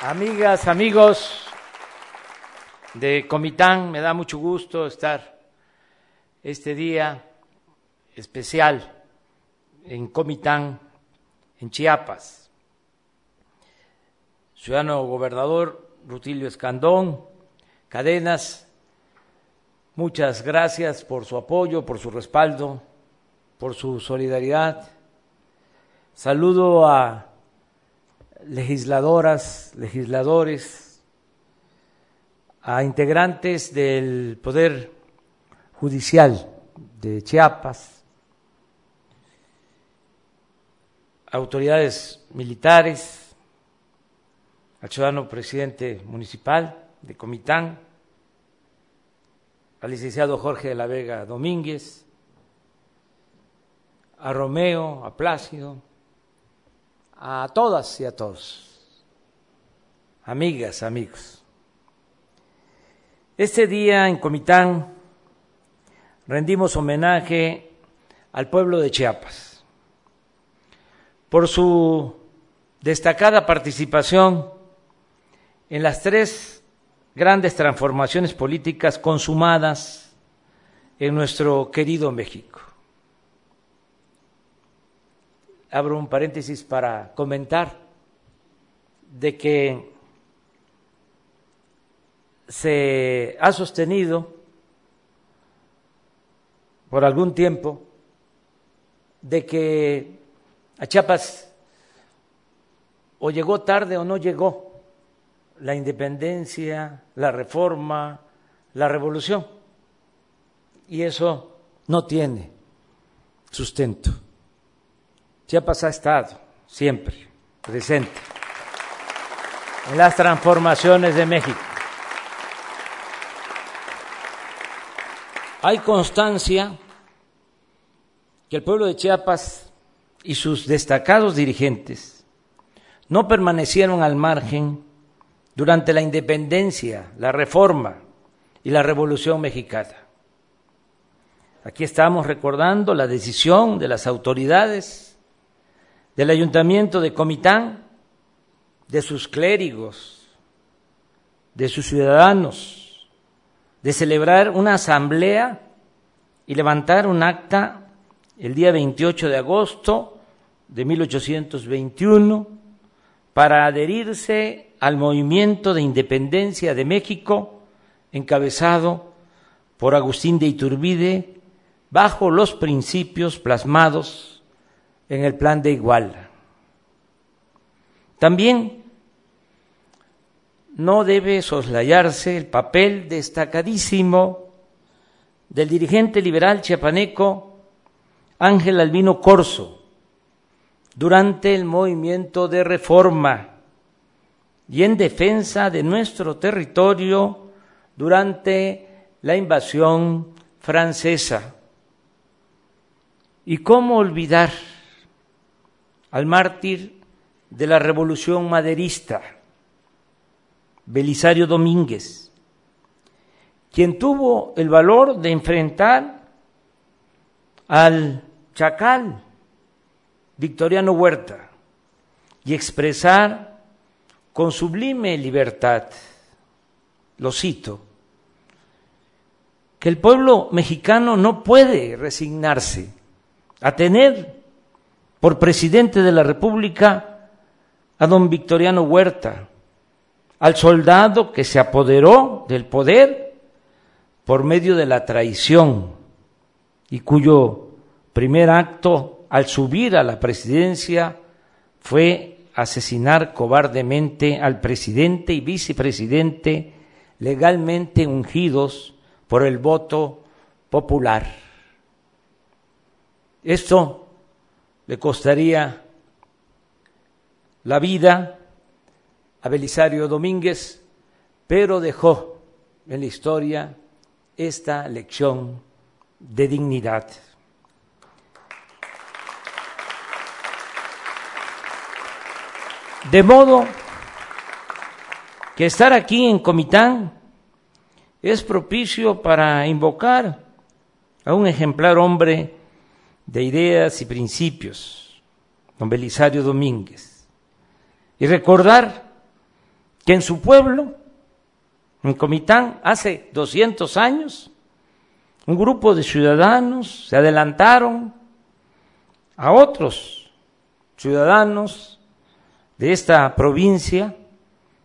Amigas, amigos de Comitán, me da mucho gusto estar este día especial en Comitán, en Chiapas. Ciudadano gobernador Rutilio Escandón, Cadenas, muchas gracias por su apoyo, por su respaldo, por su solidaridad. Saludo a legisladoras, legisladores, a integrantes del Poder Judicial de Chiapas, autoridades militares, al ciudadano presidente municipal de Comitán, al licenciado Jorge de la Vega Domínguez, a Romeo, a Plácido, a todas y a todos, amigas, amigos. Este día en Comitán rendimos homenaje al pueblo de Chiapas por su destacada participación en las tres grandes transformaciones políticas consumadas en nuestro querido México abro un paréntesis para comentar de que se ha sostenido por algún tiempo de que a Chiapas o llegó tarde o no llegó la independencia, la reforma, la revolución. Y eso no tiene sustento. Chiapas ha estado siempre presente en las transformaciones de México. Hay constancia que el pueblo de Chiapas y sus destacados dirigentes no permanecieron al margen durante la independencia, la reforma y la revolución mexicana. Aquí estamos recordando la decisión de las autoridades del ayuntamiento de Comitán, de sus clérigos, de sus ciudadanos, de celebrar una asamblea y levantar un acta el día 28 de agosto de 1821 para adherirse al movimiento de independencia de México encabezado por Agustín de Iturbide bajo los principios plasmados en el plan de Iguala. También no debe soslayarse el papel destacadísimo del dirigente liberal chiapaneco Ángel Albino Corso durante el movimiento de reforma y en defensa de nuestro territorio durante la invasión francesa. ¿Y cómo olvidar al mártir de la revolución maderista, Belisario Domínguez, quien tuvo el valor de enfrentar al chacal Victoriano Huerta y expresar con sublime libertad, lo cito, que el pueblo mexicano no puede resignarse a tener por presidente de la República a don Victoriano Huerta, al soldado que se apoderó del poder por medio de la traición y cuyo primer acto al subir a la presidencia fue asesinar cobardemente al presidente y vicepresidente legalmente ungidos por el voto popular. Esto le costaría la vida a Belisario Domínguez, pero dejó en la historia esta lección de dignidad. De modo que estar aquí en Comitán es propicio para invocar a un ejemplar hombre de ideas y principios, don Belisario Domínguez, y recordar que en su pueblo, en Comitán, hace 200 años, un grupo de ciudadanos se adelantaron a otros ciudadanos de esta provincia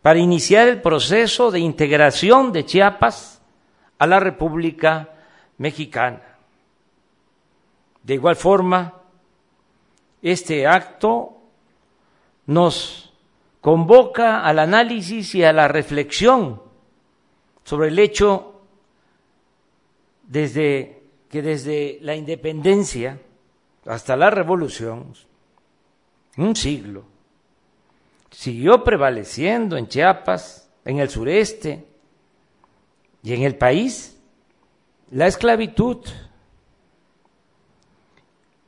para iniciar el proceso de integración de Chiapas a la República Mexicana. De igual forma, este acto nos convoca al análisis y a la reflexión sobre el hecho desde que desde la independencia hasta la revolución, un siglo, siguió prevaleciendo en Chiapas, en el sureste y en el país la esclavitud,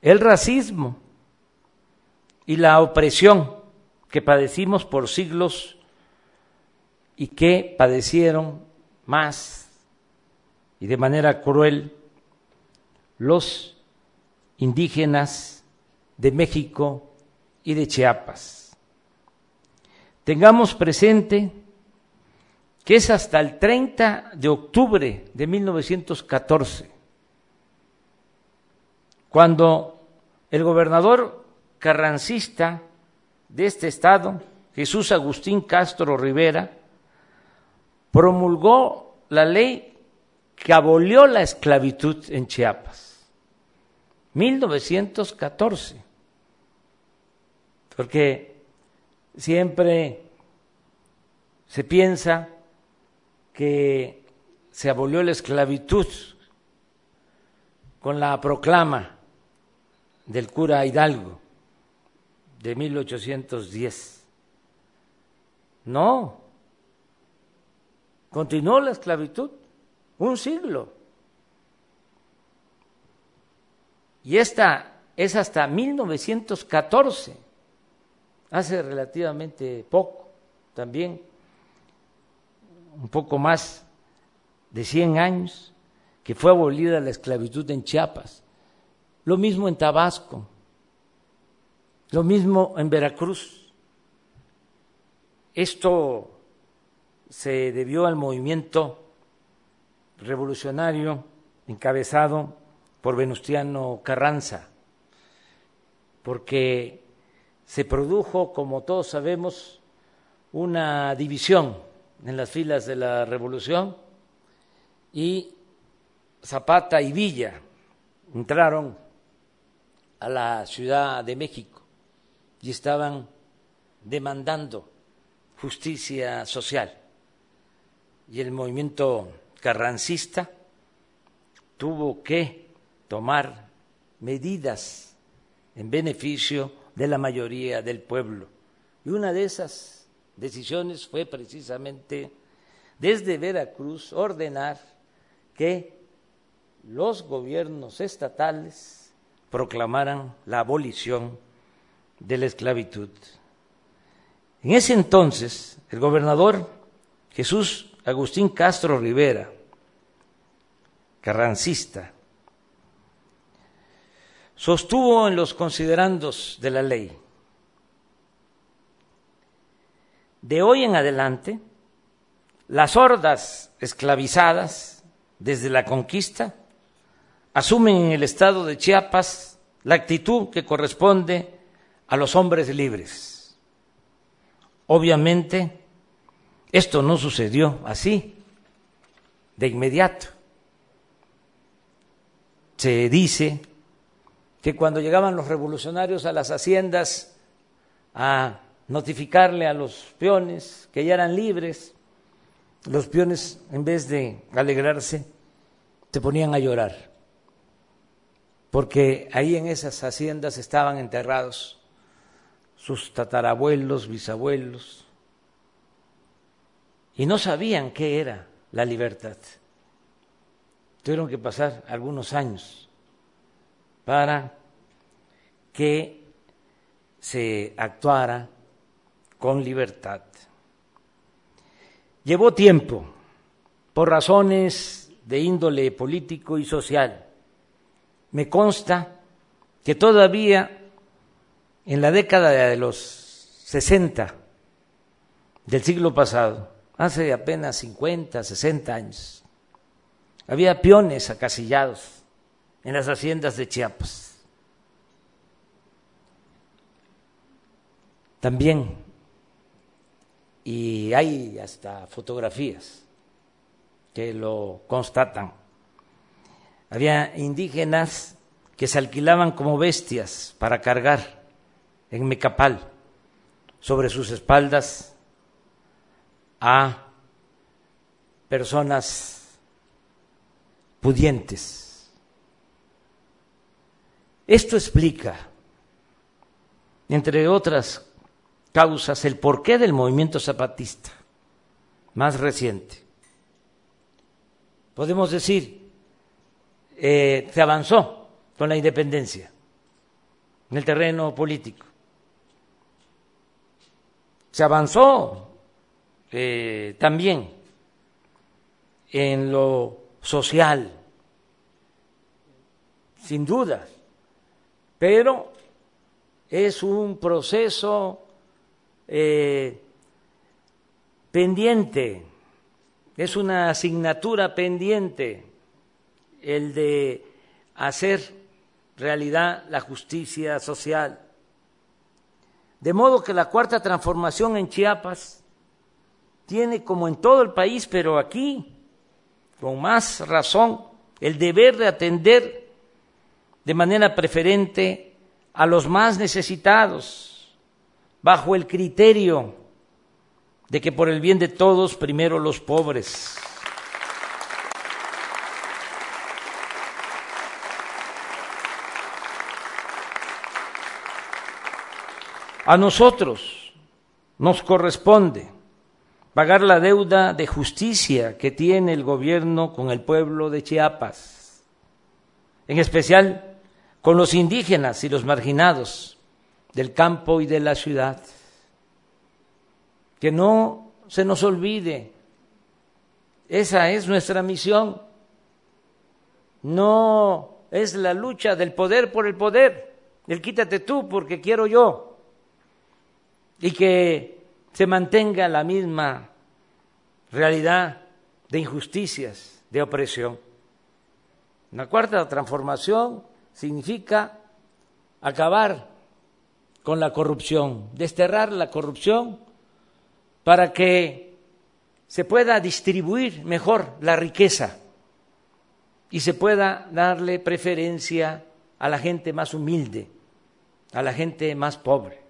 el racismo y la opresión que padecimos por siglos y que padecieron más y de manera cruel los indígenas de México y de Chiapas. Tengamos presente que es hasta el 30 de octubre de 1914 cuando el gobernador carrancista de este estado, Jesús Agustín Castro Rivera, promulgó la ley que abolió la esclavitud en Chiapas. 1914. Porque siempre se piensa que se abolió la esclavitud con la proclama del cura Hidalgo de 1810. No, continuó la esclavitud un siglo. Y esta es hasta 1914, hace relativamente poco, también un poco más de 100 años, que fue abolida la esclavitud en Chiapas. Lo mismo en Tabasco, lo mismo en Veracruz. Esto se debió al movimiento revolucionario encabezado por Venustiano Carranza, porque se produjo, como todos sabemos, una división en las filas de la revolución y Zapata y Villa entraron a la Ciudad de México y estaban demandando justicia social. Y el movimiento carrancista tuvo que tomar medidas en beneficio de la mayoría del pueblo. Y una de esas decisiones fue precisamente desde Veracruz ordenar que los gobiernos estatales proclamaran la abolición de la esclavitud. En ese entonces, el gobernador Jesús Agustín Castro Rivera, carrancista, sostuvo en los considerandos de la ley, de hoy en adelante, las hordas esclavizadas desde la conquista asumen en el estado de Chiapas la actitud que corresponde a los hombres libres. Obviamente, esto no sucedió así, de inmediato. Se dice que cuando llegaban los revolucionarios a las haciendas a notificarle a los peones que ya eran libres, los peones en vez de alegrarse se ponían a llorar, porque ahí en esas haciendas estaban enterrados sus tatarabuelos, bisabuelos, y no sabían qué era la libertad. Tuvieron que pasar algunos años para que se actuara con libertad. Llevó tiempo por razones de índole político y social. Me consta que todavía en la década de los 60 del siglo pasado, hace apenas 50, 60 años, había peones acasillados en las haciendas de Chiapas. También, y hay hasta fotografías que lo constatan, había indígenas que se alquilaban como bestias para cargar en Mecapal sobre sus espaldas a personas pudientes. Esto explica, entre otras causas, el porqué del movimiento zapatista más reciente. Podemos decir, eh, se avanzó con la independencia en el terreno político. Se avanzó eh, también en lo social, sin duda, pero es un proceso eh, pendiente, es una asignatura pendiente el de hacer realidad la justicia social. De modo que la cuarta transformación en Chiapas tiene, como en todo el país, pero aquí, con más razón, el deber de atender de manera preferente a los más necesitados, bajo el criterio de que por el bien de todos, primero los pobres. A nosotros nos corresponde pagar la deuda de justicia que tiene el gobierno con el pueblo de Chiapas, en especial con los indígenas y los marginados del campo y de la ciudad. Que no se nos olvide, esa es nuestra misión. No es la lucha del poder por el poder, el quítate tú porque quiero yo y que se mantenga la misma realidad de injusticias, de opresión. La cuarta transformación significa acabar con la corrupción, desterrar la corrupción para que se pueda distribuir mejor la riqueza y se pueda darle preferencia a la gente más humilde, a la gente más pobre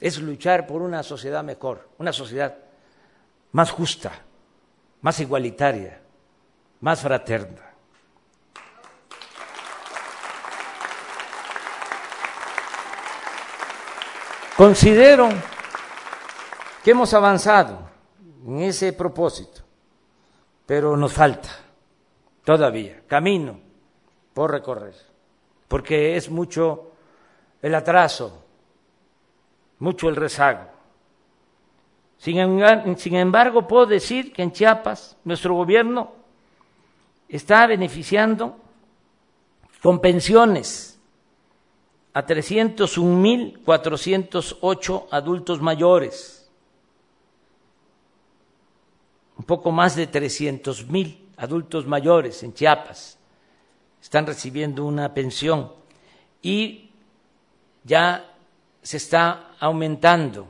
es luchar por una sociedad mejor, una sociedad más justa, más igualitaria, más fraterna. Considero que hemos avanzado en ese propósito, pero nos falta todavía camino por recorrer, porque es mucho el atraso mucho el rezago. Sin, embargo, puedo decir que en Chiapas nuestro gobierno está beneficiando con pensiones a 301.408 adultos mayores, un poco más de 300.000 adultos mayores en Chiapas están recibiendo una pensión y ya se está aumentando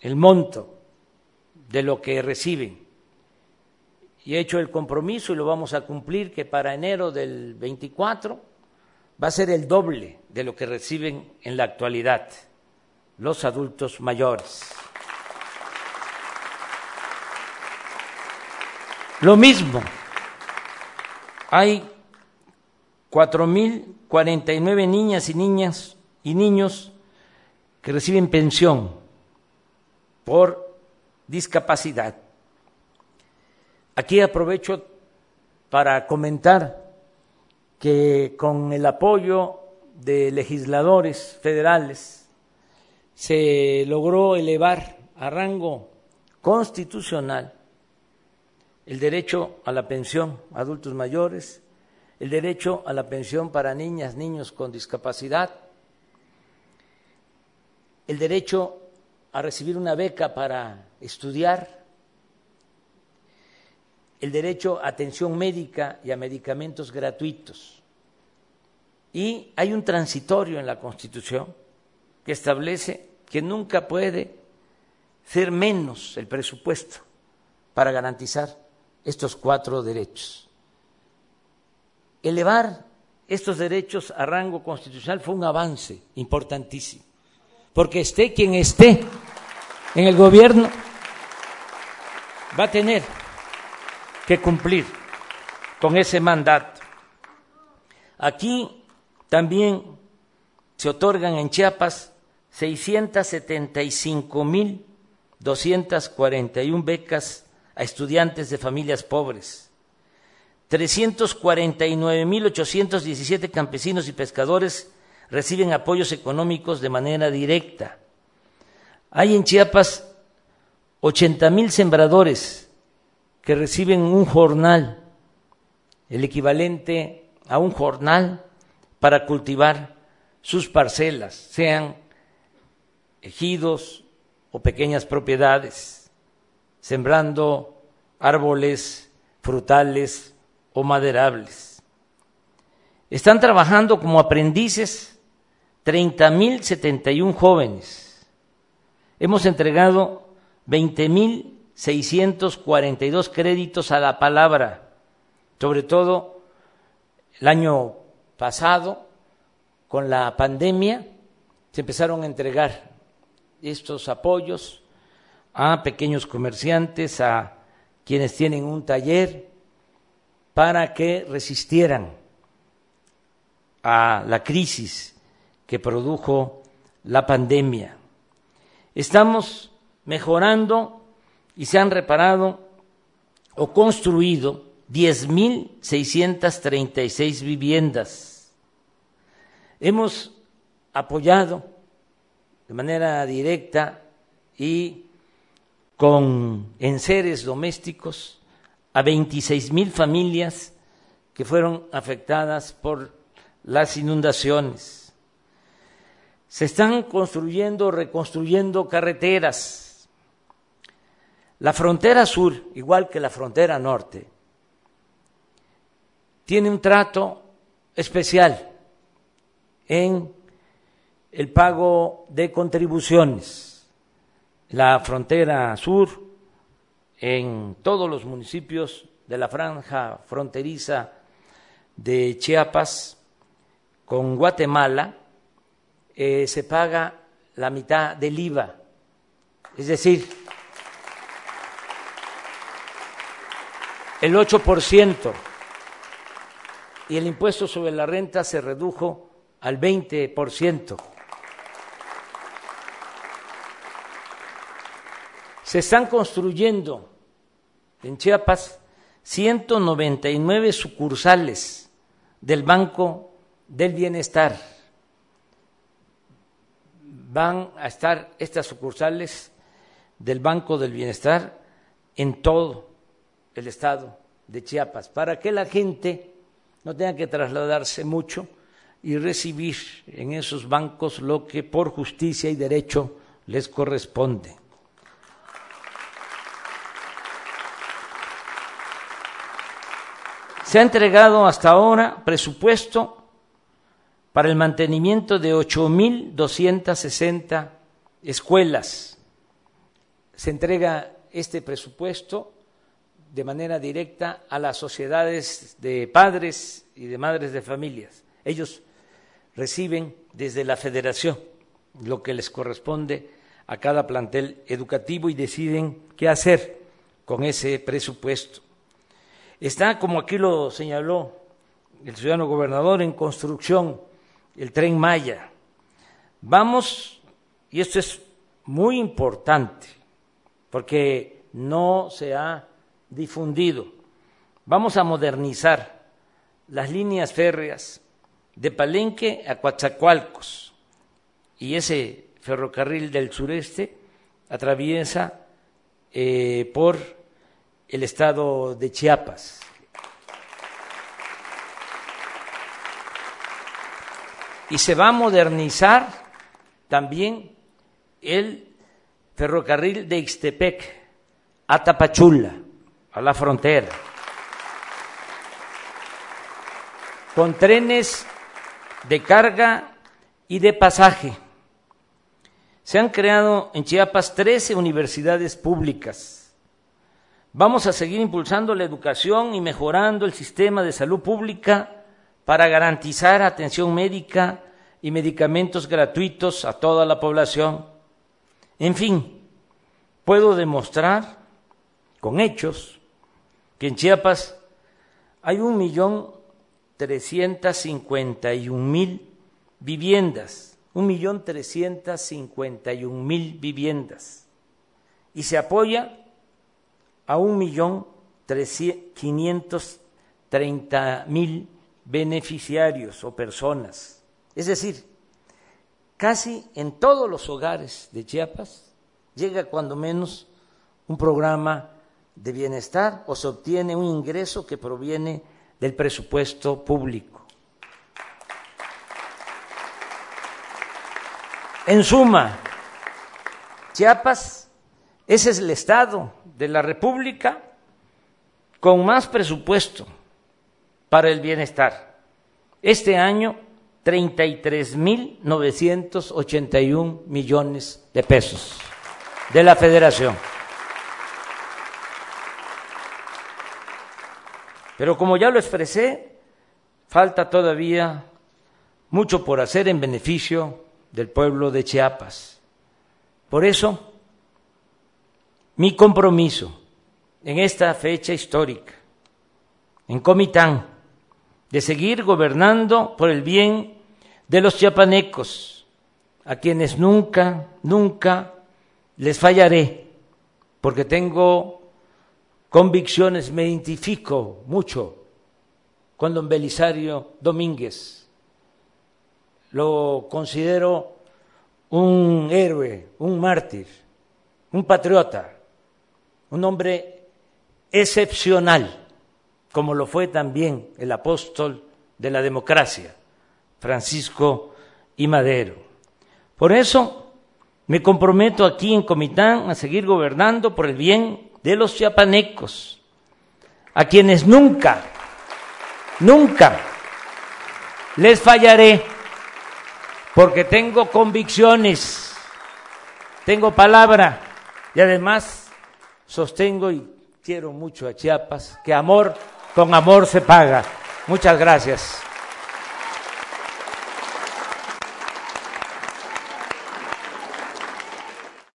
el monto de lo que reciben. Y he hecho el compromiso y lo vamos a cumplir que para enero del 24 va a ser el doble de lo que reciben en la actualidad los adultos mayores. Lo mismo, hay 4.049 niñas y niñas y niños que reciben pensión por discapacidad. Aquí aprovecho para comentar que con el apoyo de legisladores federales se logró elevar a rango constitucional el derecho a la pensión a adultos mayores, el derecho a la pensión para niñas, niños con discapacidad, el derecho a recibir una beca para estudiar, el derecho a atención médica y a medicamentos gratuitos. Y hay un transitorio en la Constitución que establece que nunca puede ser menos el presupuesto para garantizar estos cuatro derechos. Elevar estos derechos a rango constitucional fue un avance importantísimo, porque esté quien esté en el gobierno, va a tener que cumplir con ese mandato. Aquí también se otorgan en Chiapas 675 mil 241 becas a estudiantes de familias pobres, 349.817 campesinos y pescadores reciben apoyos económicos de manera directa. Hay en Chiapas 80.000 sembradores que reciben un jornal, el equivalente a un jornal para cultivar sus parcelas, sean ejidos o pequeñas propiedades, sembrando árboles frutales o maderables. Están trabajando como aprendices 30.071 jóvenes. Hemos entregado 20.642 créditos a la palabra, sobre todo el año pasado, con la pandemia, se empezaron a entregar estos apoyos a pequeños comerciantes, a quienes tienen un taller, para que resistieran a la crisis que produjo la pandemia. Estamos mejorando y se han reparado o construido 10.636 viviendas. Hemos apoyado de manera directa y con enseres domésticos a 26 mil familias que fueron afectadas por las inundaciones. Se están construyendo, reconstruyendo carreteras. La frontera sur, igual que la frontera norte, tiene un trato especial en el pago de contribuciones. La frontera sur, en todos los municipios de la franja fronteriza de Chiapas con Guatemala, eh, se paga la mitad del IVA. Es decir, el 8% y el impuesto sobre la renta se redujo al 20%. Se están construyendo en Chiapas 199 sucursales del Banco del Bienestar. Van a estar estas sucursales del Banco del Bienestar en todo el estado de Chiapas, para que la gente no tenga que trasladarse mucho y recibir en esos bancos lo que por justicia y derecho les corresponde. Se ha entregado hasta ahora presupuesto para el mantenimiento de 8.260 escuelas. Se entrega este presupuesto de manera directa a las sociedades de padres y de madres de familias. Ellos reciben desde la federación lo que les corresponde a cada plantel educativo y deciden qué hacer con ese presupuesto. Está, como aquí lo señaló el ciudadano gobernador, en construcción el tren Maya. Vamos, y esto es muy importante, porque no se ha difundido, vamos a modernizar las líneas férreas de Palenque a Coatzacoalcos y ese ferrocarril del sureste atraviesa eh, por el estado de Chiapas. Y se va a modernizar también el ferrocarril de Ixtepec a Tapachula, a la frontera, con trenes de carga y de pasaje. Se han creado en Chiapas 13 universidades públicas. Vamos a seguir impulsando la educación y mejorando el sistema de salud pública para garantizar atención médica y medicamentos gratuitos a toda la población. En fin, puedo demostrar con hechos que en Chiapas hay un millón trescientos cincuenta y un mil viviendas, un millón trescientos cincuenta y un mil viviendas, y se apoya a un millón quinientos treinta mil beneficiarios o personas. Es decir, casi en todos los hogares de Chiapas llega cuando menos un programa de bienestar o se obtiene un ingreso que proviene del presupuesto público. En suma, Chiapas, ese es el Estado de la República con más presupuesto para el bienestar. Este año, 33.981 millones de pesos de la federación. Pero como ya lo expresé, falta todavía mucho por hacer en beneficio del pueblo de Chiapas. Por eso, mi compromiso en esta fecha histórica, en Comitán, de seguir gobernando por el bien de los chiapanecos, a quienes nunca, nunca les fallaré, porque tengo convicciones, me identifico mucho con don Belisario Domínguez. Lo considero un héroe, un mártir, un patriota, un hombre excepcional como lo fue también el apóstol de la democracia, Francisco y Madero. Por eso me comprometo aquí en Comitán a seguir gobernando por el bien de los chiapanecos, a quienes nunca, nunca les fallaré, porque tengo convicciones, tengo palabra y además sostengo y quiero mucho a Chiapas, que amor con amor se paga. Muchas gracias.